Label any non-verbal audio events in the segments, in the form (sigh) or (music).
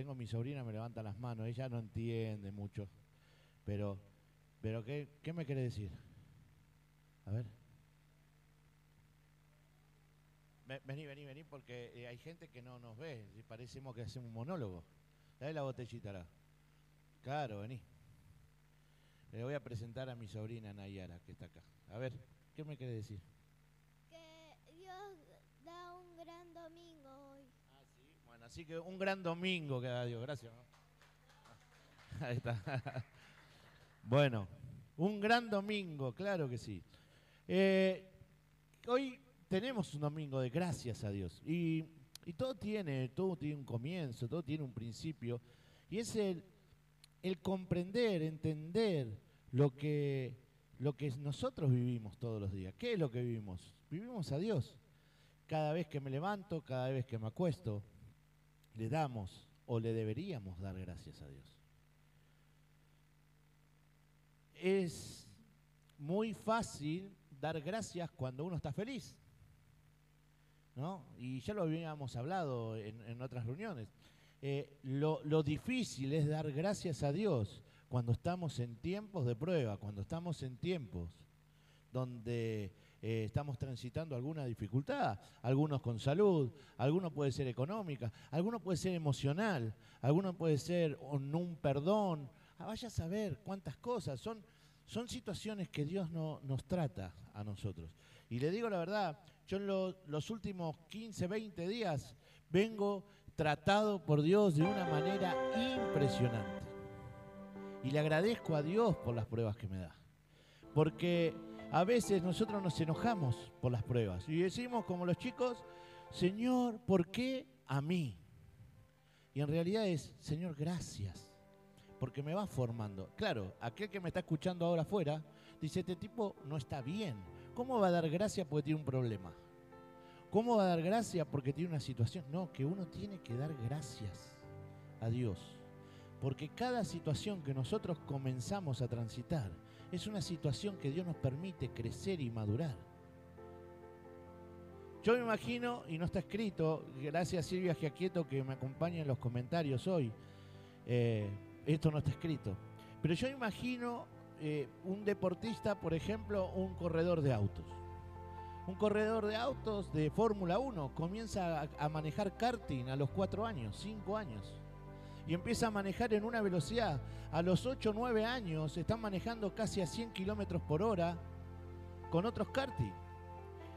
tengo mi sobrina, me levanta las manos, ella no entiende mucho. Pero, pero ¿qué, qué me quiere decir? A ver. Ve- Vení, vení, vení, porque eh, hay gente que no nos ve, parecemos que hacemos un monólogo. Dale la botellita acá. Claro, vení. Le voy a presentar a mi sobrina Nayara, que está acá. A ver, ¿qué me quiere decir? Así que un gran domingo que da Dios. Gracias. ¿no? Ahí está. (laughs) Bueno, un gran domingo, claro que sí. Eh, hoy tenemos un domingo de gracias a Dios. Y, y todo tiene, todo tiene un comienzo, todo tiene un principio. Y es el, el comprender, entender lo que, lo que nosotros vivimos todos los días. ¿Qué es lo que vivimos? Vivimos a Dios. Cada vez que me levanto, cada vez que me acuesto, le damos o le deberíamos dar gracias a Dios. Es muy fácil dar gracias cuando uno está feliz. ¿no? Y ya lo habíamos hablado en, en otras reuniones. Eh, lo, lo difícil es dar gracias a Dios cuando estamos en tiempos de prueba, cuando estamos en tiempos donde eh, estamos transitando alguna dificultad, algunos con salud, algunos puede ser económica, algunos puede ser emocional, algunos puede ser un, perdón, Ah, vaya a saber cuántas cosas, son, son situaciones que Dios no, nos trata a nosotros. Y le digo la verdad, yo en lo- los últimos 15, 20 días vengo tratado por Dios de una manera impresionante. Y le agradezco a Dios por las pruebas que me da. Porque a veces nosotros nos enojamos por las pruebas y decimos como los chicos, Señor, ¿por qué a mí? Y en realidad es, Señor, gracias, porque me va formando. Claro, aquel que me está escuchando ahora afuera dice, este tipo no está bien. ¿Cómo va a dar gracias porque tiene un problema? ¿Cómo va a dar gracias porque tiene una situación? No, que uno tiene que dar gracias a Dios. Porque cada situación que nosotros comenzamos a transitar es una situación que Dios nos permite crecer y madurar. Yo me imagino, y no está escrito, gracias Silvia Giaquieto que me acompaña en los comentarios hoy, eh, esto no está escrito, pero yo imagino eh, un deportista, por ejemplo, un corredor de autos. Un corredor de autos de Fórmula 1 comienza a, manejar karting a los 4 años, 5 años y empieza a manejar en una velocidad. A los 8 o 9 años están manejando casi a 100 kilómetros por hora con otros karting.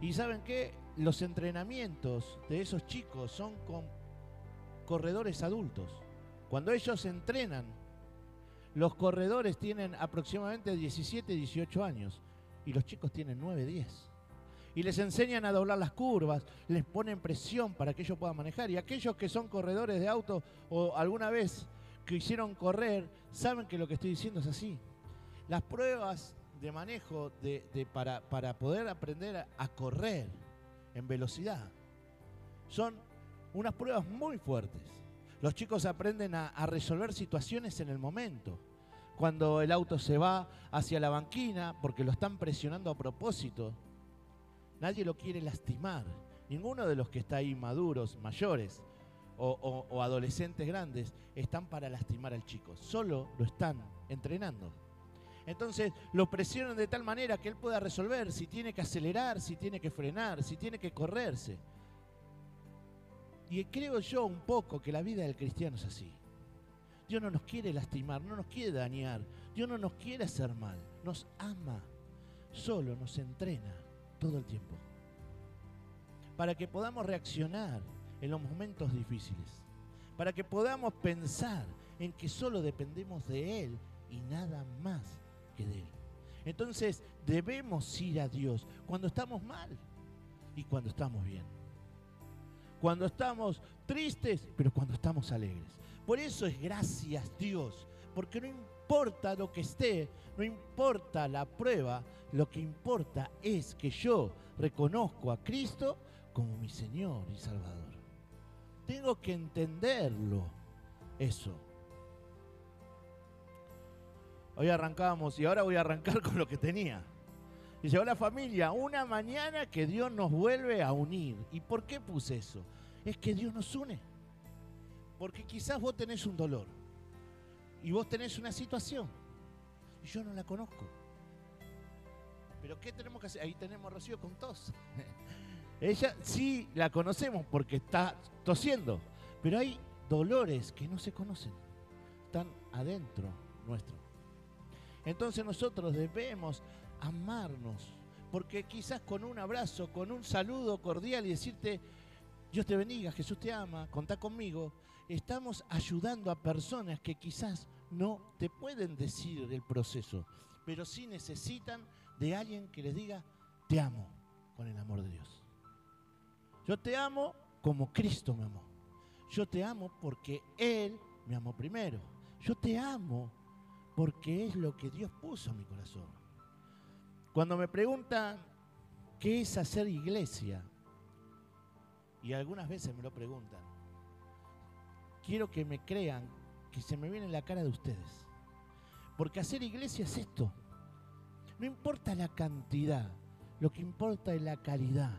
Y saben qué? Los entrenamientos de esos chicos son con corredores adultos. Cuando ellos entrenan, los corredores tienen aproximadamente 17, 18 años y los chicos tienen 9, 10 y les enseñan a doblar las curvas, les ponen presión para que ellos puedan manejar. Y aquellos que son corredores de auto o alguna vez quisieron correr, saben que lo que estoy diciendo es así. Las pruebas de manejo para, poder aprender a, correr en velocidad son unas pruebas muy fuertes. Los chicos aprenden a resolver situaciones en el momento. Cuando el auto se va hacia la banquina porque lo están presionando a propósito, Nadie lo quiere lastimar. Ninguno de los que está ahí maduros, mayores o, adolescentes grandes están para lastimar al chico. Solo lo están entrenando. Entonces lo presionan de tal manera que él pueda resolver si tiene que acelerar, si tiene que frenar, si tiene que correrse. Y creo yo un poco que la vida del cristiano es así. Dios no nos quiere lastimar, no nos quiere dañar, Dios no nos quiere hacer mal, nos ama, solo nos entrena todo el tiempo. Para que podamos reaccionar en los momentos difíciles. Para que podamos pensar en que solo dependemos de Él y nada más que de Él. Entonces debemos ir a Dios cuando estamos mal y cuando estamos bien. Cuando estamos tristes, pero cuando estamos alegres. Por eso es gracias Dios, porque no importa lo que esté, no importa la prueba, lo que importa es que yo reconozco a Cristo como mi Señor y Salvador. Tengo que entenderlo, eso. Hoy arrancábamos y ahora voy a arrancar (laughs) con lo que tenía. Dice, hola familia, una mañana que Dios nos vuelve a unir. ¿Y por qué puse eso? Es que Dios nos une. Porque quizás vos tenés un dolor y vos tenés una situación y yo no la conozco. Pero ¿qué tenemos que hacer? Ahí tenemos a Rocío con tos. (laughs) Ella sí la conocemos porque está tosiendo, pero hay dolores que no se conocen, están adentro nuestro. Entonces nosotros debemos amarnos, porque quizás con un abrazo, con un saludo cordial y decirte, Dios te bendiga, Jesús te ama, contá conmigo, estamos ayudando a personas que quizás no te pueden decir el proceso, pero sí necesitan de alguien que les diga, te amo con el amor de Dios. Yo te amo como Cristo me amó. Yo te amo porque Él me amó primero. Yo te amo porque es lo que Dios puso en mi corazón. Cuando me preguntan qué es hacer iglesia, y algunas veces me lo preguntan, quiero que me crean que se me viene en la cara de ustedes. Porque hacer iglesia es esto. No importa la cantidad, lo que importa es la calidad.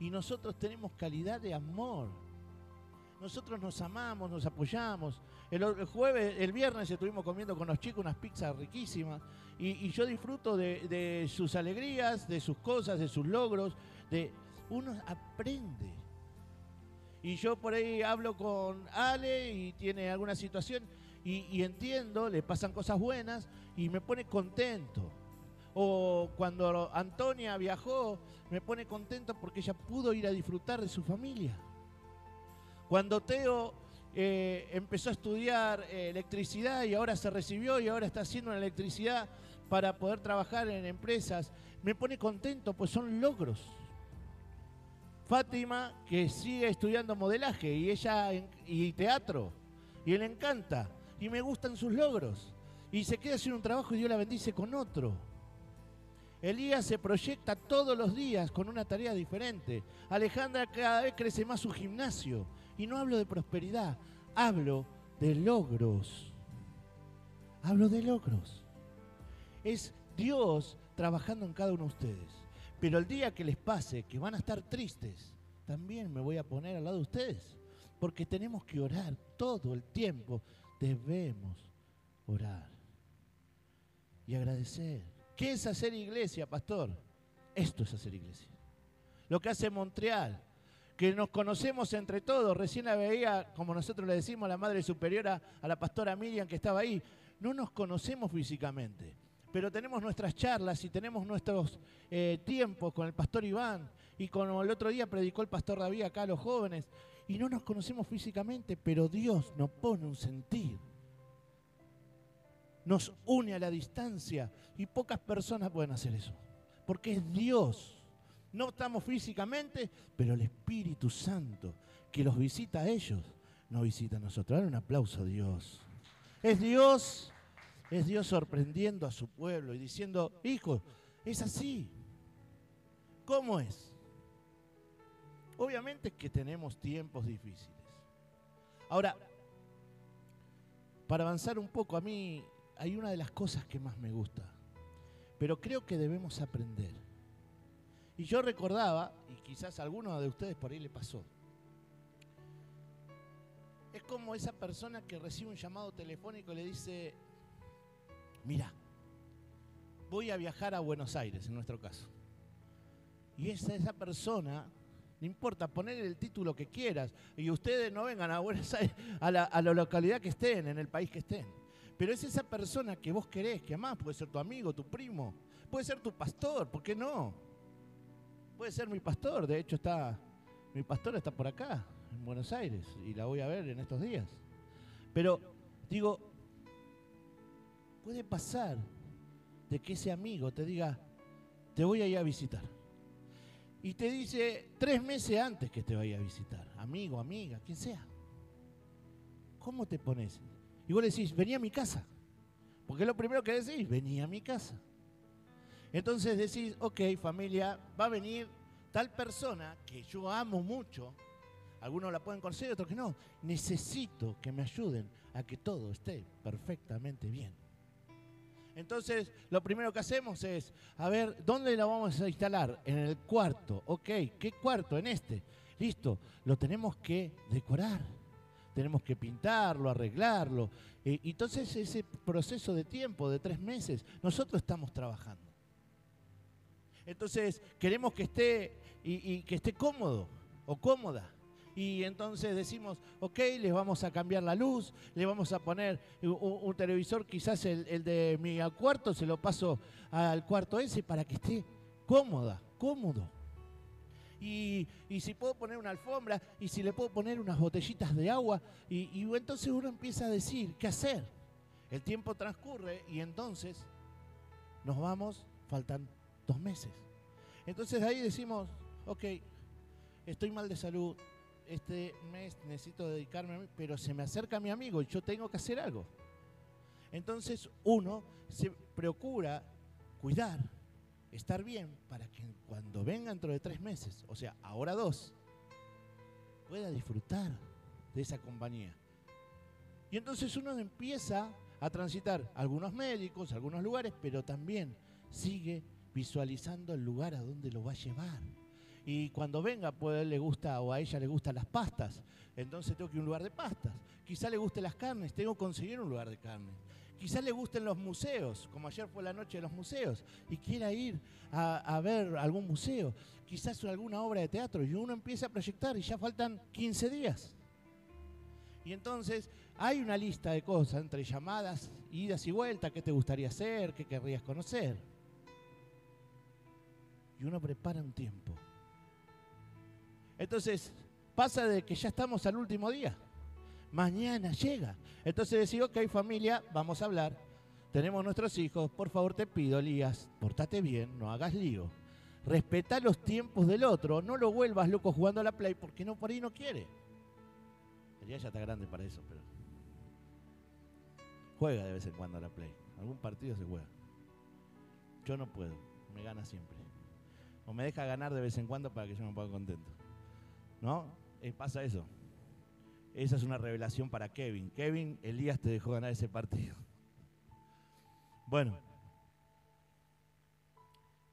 Y nosotros tenemos calidad de amor. Nosotros nos amamos, nos apoyamos. El, jueves, el viernes estuvimos comiendo con los chicos unas pizzas riquísimas. Y, yo disfruto de, de, sus alegrías, de sus cosas, de sus logros. De, uno aprende. Y yo por ahí hablo con Ale y tiene alguna situación y, entiendo, le pasan cosas buenas y me pone contento. O cuando Antonia viajó, me pone contento porque ella pudo ir a disfrutar de su familia. Cuando Teo eh, empezó a estudiar eh, electricidad y ahora se recibió y ahora está haciendo electricidad para poder trabajar en empresas, me pone contento, pues son logros. Fátima, que sigue estudiando modelaje y ella y teatro, y le encanta, y me gustan sus logros, y se queda haciendo un trabajo y Dios la bendice con otro. Elías se proyecta todos los días con una tarea diferente. Alejandra cada vez crece más su gimnasio. Y no hablo de prosperidad, hablo de logros. Hablo de logros. Es Dios trabajando en cada uno de ustedes. Pero el día que les pase, que van a estar tristes, también me voy a poner al lado de ustedes. Porque tenemos que orar todo el tiempo. Debemos orar. Y agradecer ¿Qué es hacer iglesia, pastor? Esto es hacer iglesia. Lo que hace Montreal, que nos conocemos entre todos. Recién la veía, como nosotros le decimos, la madre superiora a la pastora Miriam que estaba ahí. No nos conocemos físicamente, pero tenemos nuestras charlas y tenemos nuestros eh, tiempos con el pastor Iván y como el otro día predicó el pastor David acá a los jóvenes. Y no nos conocemos físicamente, pero Dios nos pone un sentir nos une a la distancia y pocas personas pueden hacer eso, porque es Dios. No estamos físicamente, pero el Espíritu Santo que los visita a ellos, nos visita a nosotros. Dale un aplauso a Dios. Es Dios, es Dios sorprendiendo a su pueblo y diciendo, hijo, es así. ¿Cómo es? Obviamente que tenemos tiempos difíciles. Ahora, para avanzar un poco, a mí hay una de las cosas que más me gusta, pero creo que debemos aprender. Y yo recordaba, y quizás a alguno de ustedes por ahí le pasó, es como esa persona que recibe un llamado telefónico y le dice, mira, voy a viajar a Buenos Aires, en nuestro caso. Y esa, esa persona, no importa, poner el título que quieras, y ustedes no vengan a Buenos Aires, a la, a la localidad que estén, en el país que estén. Pero es esa persona que vos querés, que amás, puede ser tu amigo, tu primo, puede ser tu pastor, ¿por qué no? Puede ser mi pastor, de hecho está, mi pastor está por acá, en Buenos Aires, y la voy a ver en estos días. Pero digo, puede pasar de que ese amigo te diga, te voy a ir a visitar. Y te dice tres meses antes que te vaya a visitar, amigo, amiga, quien sea. ¿Cómo te pones? Y vos decís, vení a mi casa. Porque lo primero que decís, vení a mi casa. Entonces decís, ok, familia, va a venir tal persona que yo amo mucho. Algunos la pueden conocer, otros que no. Necesito que me ayuden a que todo esté perfectamente bien. Entonces, lo primero que hacemos es, a ver, ¿dónde la vamos a instalar? En el cuarto. Ok, ¿qué cuarto? En este. Listo, lo tenemos que decorar tenemos que pintarlo, arreglarlo. Eh, entonces ese proceso de tiempo de tres meses, nosotros estamos trabajando. Entonces queremos que esté y, que esté cómodo o cómoda. Y entonces decimos, ok, les vamos a cambiar la luz, le vamos a poner un, televisor, quizás el, de mi cuarto, se lo paso al cuarto ese para que esté cómoda, cómodo. Y, si puedo poner una alfombra, y si le puedo poner unas botellitas de agua, y, y entonces uno empieza a decir, ¿qué hacer? El tiempo transcurre y entonces nos vamos, faltan dos meses. Entonces ahí decimos, ok, estoy mal de salud, este mes necesito dedicarme pero se me acerca mi amigo y yo tengo que hacer algo. Entonces uno se procura cuidar, estar bien, para que cuando venga dentro de tres meses, o sea, ahora dos, pueda disfrutar de esa compañía. Y entonces uno empieza a transitar algunos médicos, algunos lugares, pero también sigue visualizando el lugar a donde lo va a llevar. Y cuando venga, pues a le gusta o a ella le gustan las pastas, entonces tengo que ir a un lugar de pastas. Quizá le gusten las carnes, tengo que conseguir un lugar de carne. Quizá le gusten los museos, como ayer fue la noche de los museos, y quiera ir a, ver algún museo, quizás alguna obra de teatro, y uno empieza a proyectar y ya faltan 15 días. Y entonces hay una lista de cosas entre llamadas, idas y vueltas, qué te gustaría hacer, qué querrías conocer y uno prepara un tiempo. Entonces, pasa de que ya estamos al último día. Mañana llega. Entonces decís, ok familia, vamos a hablar. Tenemos nuestros hijos, por favor te pido, Elías, portate bien, no hagas lío. Respeta los tiempos del otro, no lo vuelvas loco jugando a la play porque no por ahí no quiere. Elías ya está grande para eso, pero juega de vez en cuando a la play. Algún partido se juega. Yo no puedo, me gana siempre o me deja ganar de vez en cuando para que yo me ponga contento. ¿No? Eh, pasa eso. Esa es una revelación para Kevin. Kevin, Elías te dejó ganar ese partido. Bueno.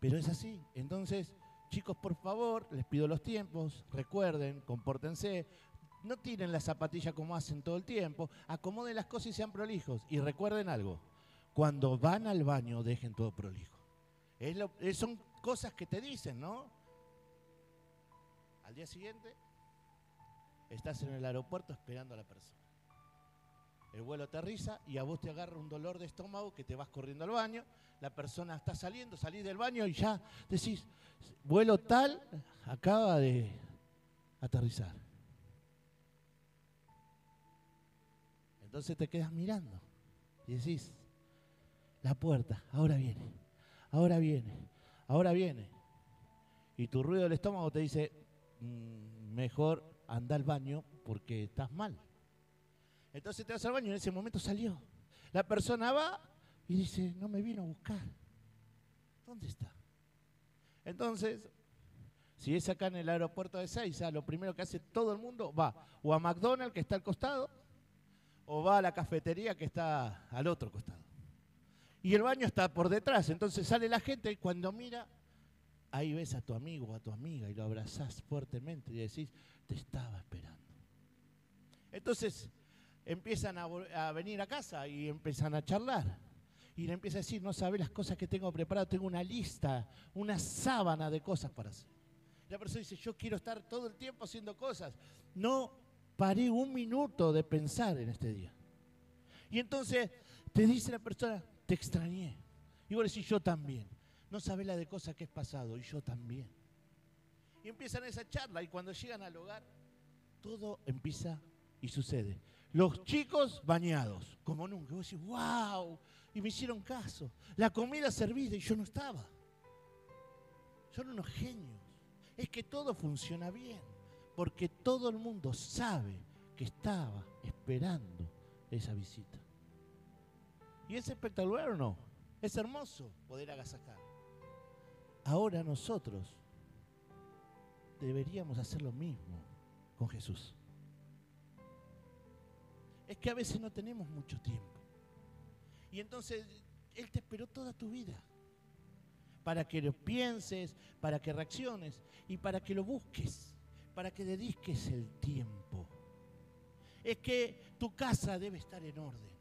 Pero es así. Entonces, chicos, por favor, les pido los tiempos. Recuerden, compórtense. No tiren la zapatilla como hacen todo el tiempo. Acomoden las cosas y sean prolijos. Y recuerden algo. Cuando van al baño, dejen todo prolijo. Es son cosas que te dicen, ¿no? Al día siguiente estás en el aeropuerto esperando a la persona. El vuelo aterriza y a vos te agarra un dolor de estómago que te vas corriendo al baño. La persona está saliendo, salís del baño y ya decís, vuelo tal acaba de aterrizar. Entonces te quedas mirando y decís, la puerta, ahora viene, ahora viene, ahora viene. Y tu ruido del estómago te dice, mejor anda al baño porque estás mal. Entonces te vas al baño y en ese momento salió. La persona va y dice, no me vino a buscar. ¿Dónde está? Entonces, si es acá en el aeropuerto de Seiza, lo primero que hace todo el mundo va o a McDonald's que está al costado o va a la cafetería que está al otro costado y el baño está por detrás. Entonces sale la gente y cuando mira, ahí ves a tu amigo o a tu amiga y lo abrazás fuertemente y decís, te estaba esperando. Entonces empiezan a, venir a casa y empiezan a charlar. Y le empieza a decir, no sabes las cosas que tengo preparado, tengo una lista, una sábana de cosas para hacer. La persona dice, yo quiero estar todo el tiempo haciendo cosas. No paré un minuto de pensar en este día. Y entonces te dice la persona, te extrañé. Y vos decís, yo también. No sabés la de cosas que es pasado, y yo también. Y empiezan esa charla, y cuando llegan al hogar, todo empieza y sucede. Los chicos bañados, como nunca. Vos decís, wow, y me hicieron caso. La comida servida y yo no estaba. Son unos genios. Es que todo funciona bien, porque todo el mundo sabe que estaba esperando esa visita. ¿Y es espectacular o no? Es hermoso poder agasajar. Ahora nosotros deberíamos hacer lo mismo con Jesús. Es que a veces no tenemos mucho tiempo. Y entonces Él te esperó toda tu vida para que lo pienses, para que reacciones y para que lo busques, para que dediques el tiempo. Es que tu casa debe estar en orden.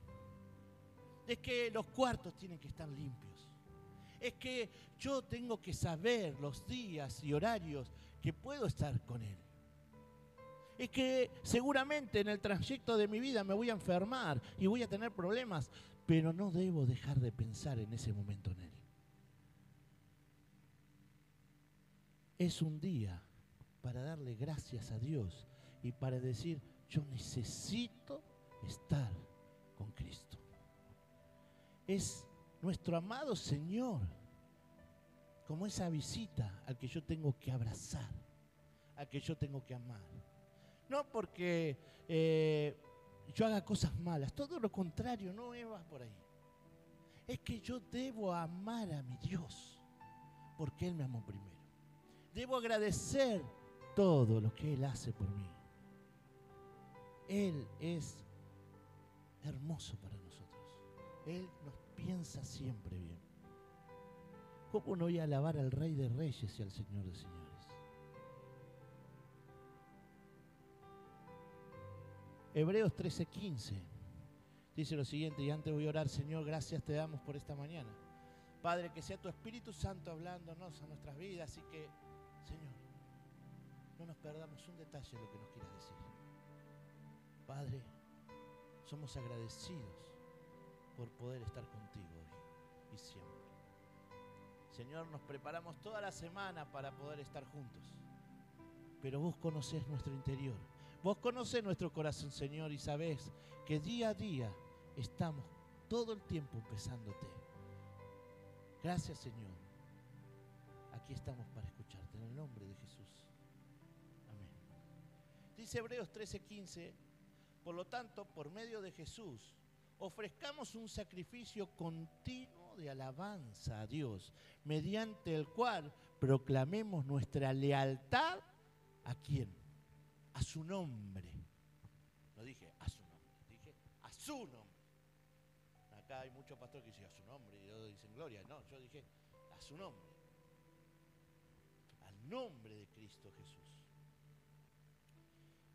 Es que los cuartos tienen que estar limpios. Es que yo tengo que saber los días y horarios que puedo estar con Él. Es que seguramente en el trayecto de mi vida me voy a enfermar y voy a tener problemas, pero no debo dejar de pensar en ese momento en Él. Es un día para darle gracias a Dios y para decir, yo necesito estar con Cristo. Es nuestro amado Señor, como esa visita al que yo tengo que abrazar, al que yo tengo que amar. No porque eh, yo haga cosas malas, todo lo contrario, no va por ahí. Es que yo debo amar a mi Dios, porque Él me amó primero. Debo agradecer todo lo que Él hace por mí. Él es hermoso para nosotros. Él nos piensa siempre bien. ¿Cómo no voy a alabar al Rey de Reyes y al Señor de Señores? Hebreos 13:15 dice lo siguiente, y antes voy a orar, Señor, gracias te damos por esta mañana. Padre, que sea tu Espíritu Santo hablándonos a nuestras vidas y que, Señor, no nos perdamos un detalle de lo que nos quieras decir. Padre, somos agradecidos por poder estar contigo hoy y siempre. Señor, nos preparamos toda la semana para poder estar juntos, pero vos conocés nuestro interior Vos conocés nuestro corazón, Señor, y sabés que día a día estamos todo el tiempo empezándote. Gracias, Señor. Aquí estamos para escucharte en el nombre de Jesús. Amén. Dice Hebreos 13:15, por lo tanto, por medio de Jesús, ofrezcamos un sacrificio continuo de alabanza a Dios, mediante el cual proclamemos nuestra lealtad a quién? a su nombre. No dije a su nombre, dije a su nombre. Acá hay muchos pastores que dicen a su nombre y otros dicen gloria. No, yo dije a su nombre. Al nombre de Cristo Jesús.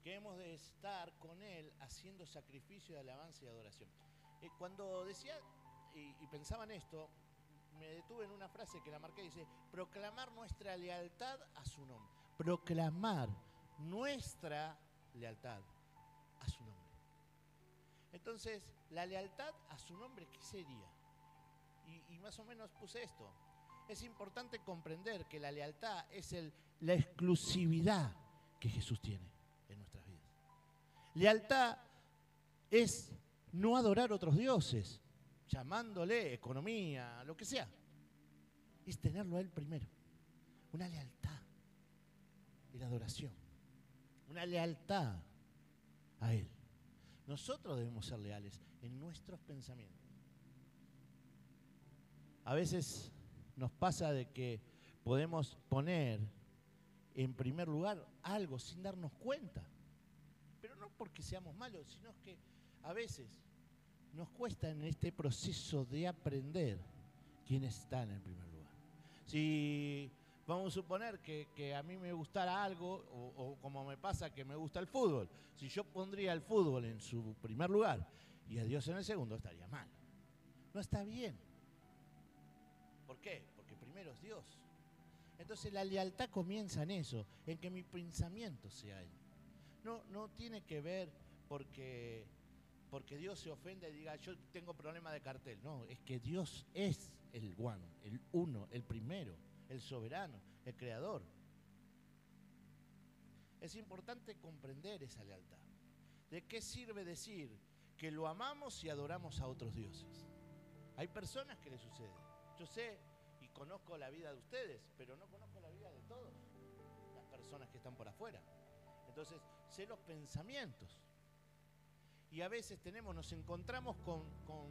Que hemos de estar con Él haciendo sacrificio de alabanza y adoración. Eh, cuando decía y, y pensaba en esto, me detuve en una frase que la marqué, dice, proclamar nuestra lealtad a su nombre. Proclamar nuestra lealtad a su nombre. Entonces, la lealtad a su nombre, ¿qué sería? Y, más o menos puse esto. Es importante comprender que la lealtad es la exclusividad que Jesús tiene en nuestras vidas. Lealtad es no adorar otros dioses, llamándole economía, lo que sea. Es tenerlo a Él primero. Una lealtad la adoración una lealtad a Él. Nosotros debemos ser leales en nuestros pensamientos. A veces nos pasa de que podemos poner en primer lugar algo sin darnos cuenta. Pero no porque seamos malos, sino que a veces nos cuesta en este proceso de aprender quién está en el primer lugar. Si Vamos a suponer que, a mí me gustara algo, o, como me pasa que me gusta el fútbol. Si yo pondría el fútbol en su primer lugar y a Dios en el segundo, estaría mal. No está bien. ¿Por qué? Porque primero es Dios. Entonces la lealtad comienza en eso, en que mi pensamiento sea Él. No, no tiene que ver porque, porque Dios se ofende y diga, yo tengo problema de cartel. No, es que Dios es el one, el uno, el primero el soberano, el creador. Es importante comprender esa lealtad. ¿De qué sirve decir que lo amamos y adoramos a otros dioses? Hay personas que le sucede. Yo sé y conozco la vida de ustedes, pero no conozco la vida de todas las personas que están por afuera. Entonces, sé los pensamientos. Y a veces tenemos, nos encontramos con, con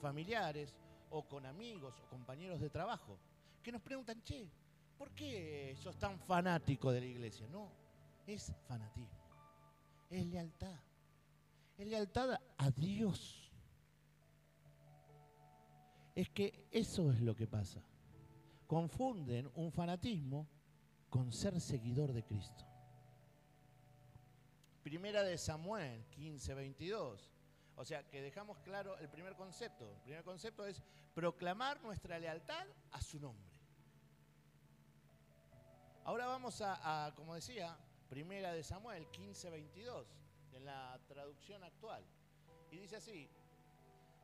familiares o con amigos o compañeros de trabajo que nos preguntan, che, ¿por qué sos tan fanático de la iglesia? No, es fanatismo, es lealtad, es lealtad a Dios. Es que eso es lo que pasa. Confunden un fanatismo con ser seguidor de Cristo. Primera de Samuel 15, 22. O sea, que dejamos claro el primer concepto. El primer concepto es proclamar nuestra lealtad a su nombre. Ahora vamos a, como decía, Primera de Samuel 15, 22, en la traducción actual. Y dice así,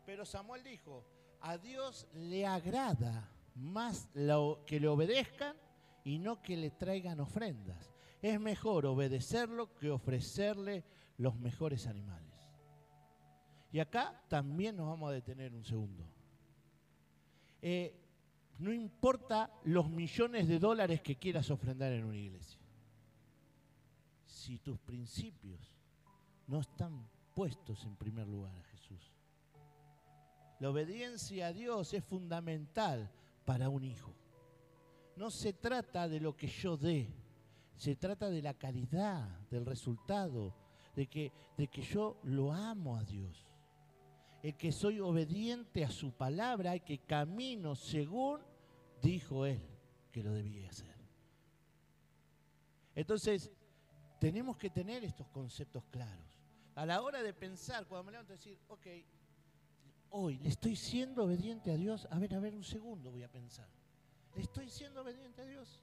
pero Samuel dijo, a Dios le agrada más que le obedezcan y no que le traigan ofrendas. Es mejor obedecerlo que ofrecerle los mejores animales. Y acá también nos vamos a detener un segundo. Eh, no importa los millones de dólares que quieras ofrendar en una iglesia. Si tus principios no están puestos en primer lugar a Jesús. La obediencia a Dios es fundamental para un hijo. No se trata de lo que yo dé, se trata de la calidad, del resultado, de que, de que yo lo amo a Dios. El que soy obediente a su palabra y que camino según dijo él que lo debía hacer. Entonces, tenemos que tener estos conceptos claros. A la hora de pensar, cuando me levanto, decir, ok, hoy le estoy siendo obediente a Dios. A ver, a ver, un segundo voy a pensar. ¿Le estoy siendo obediente a Dios?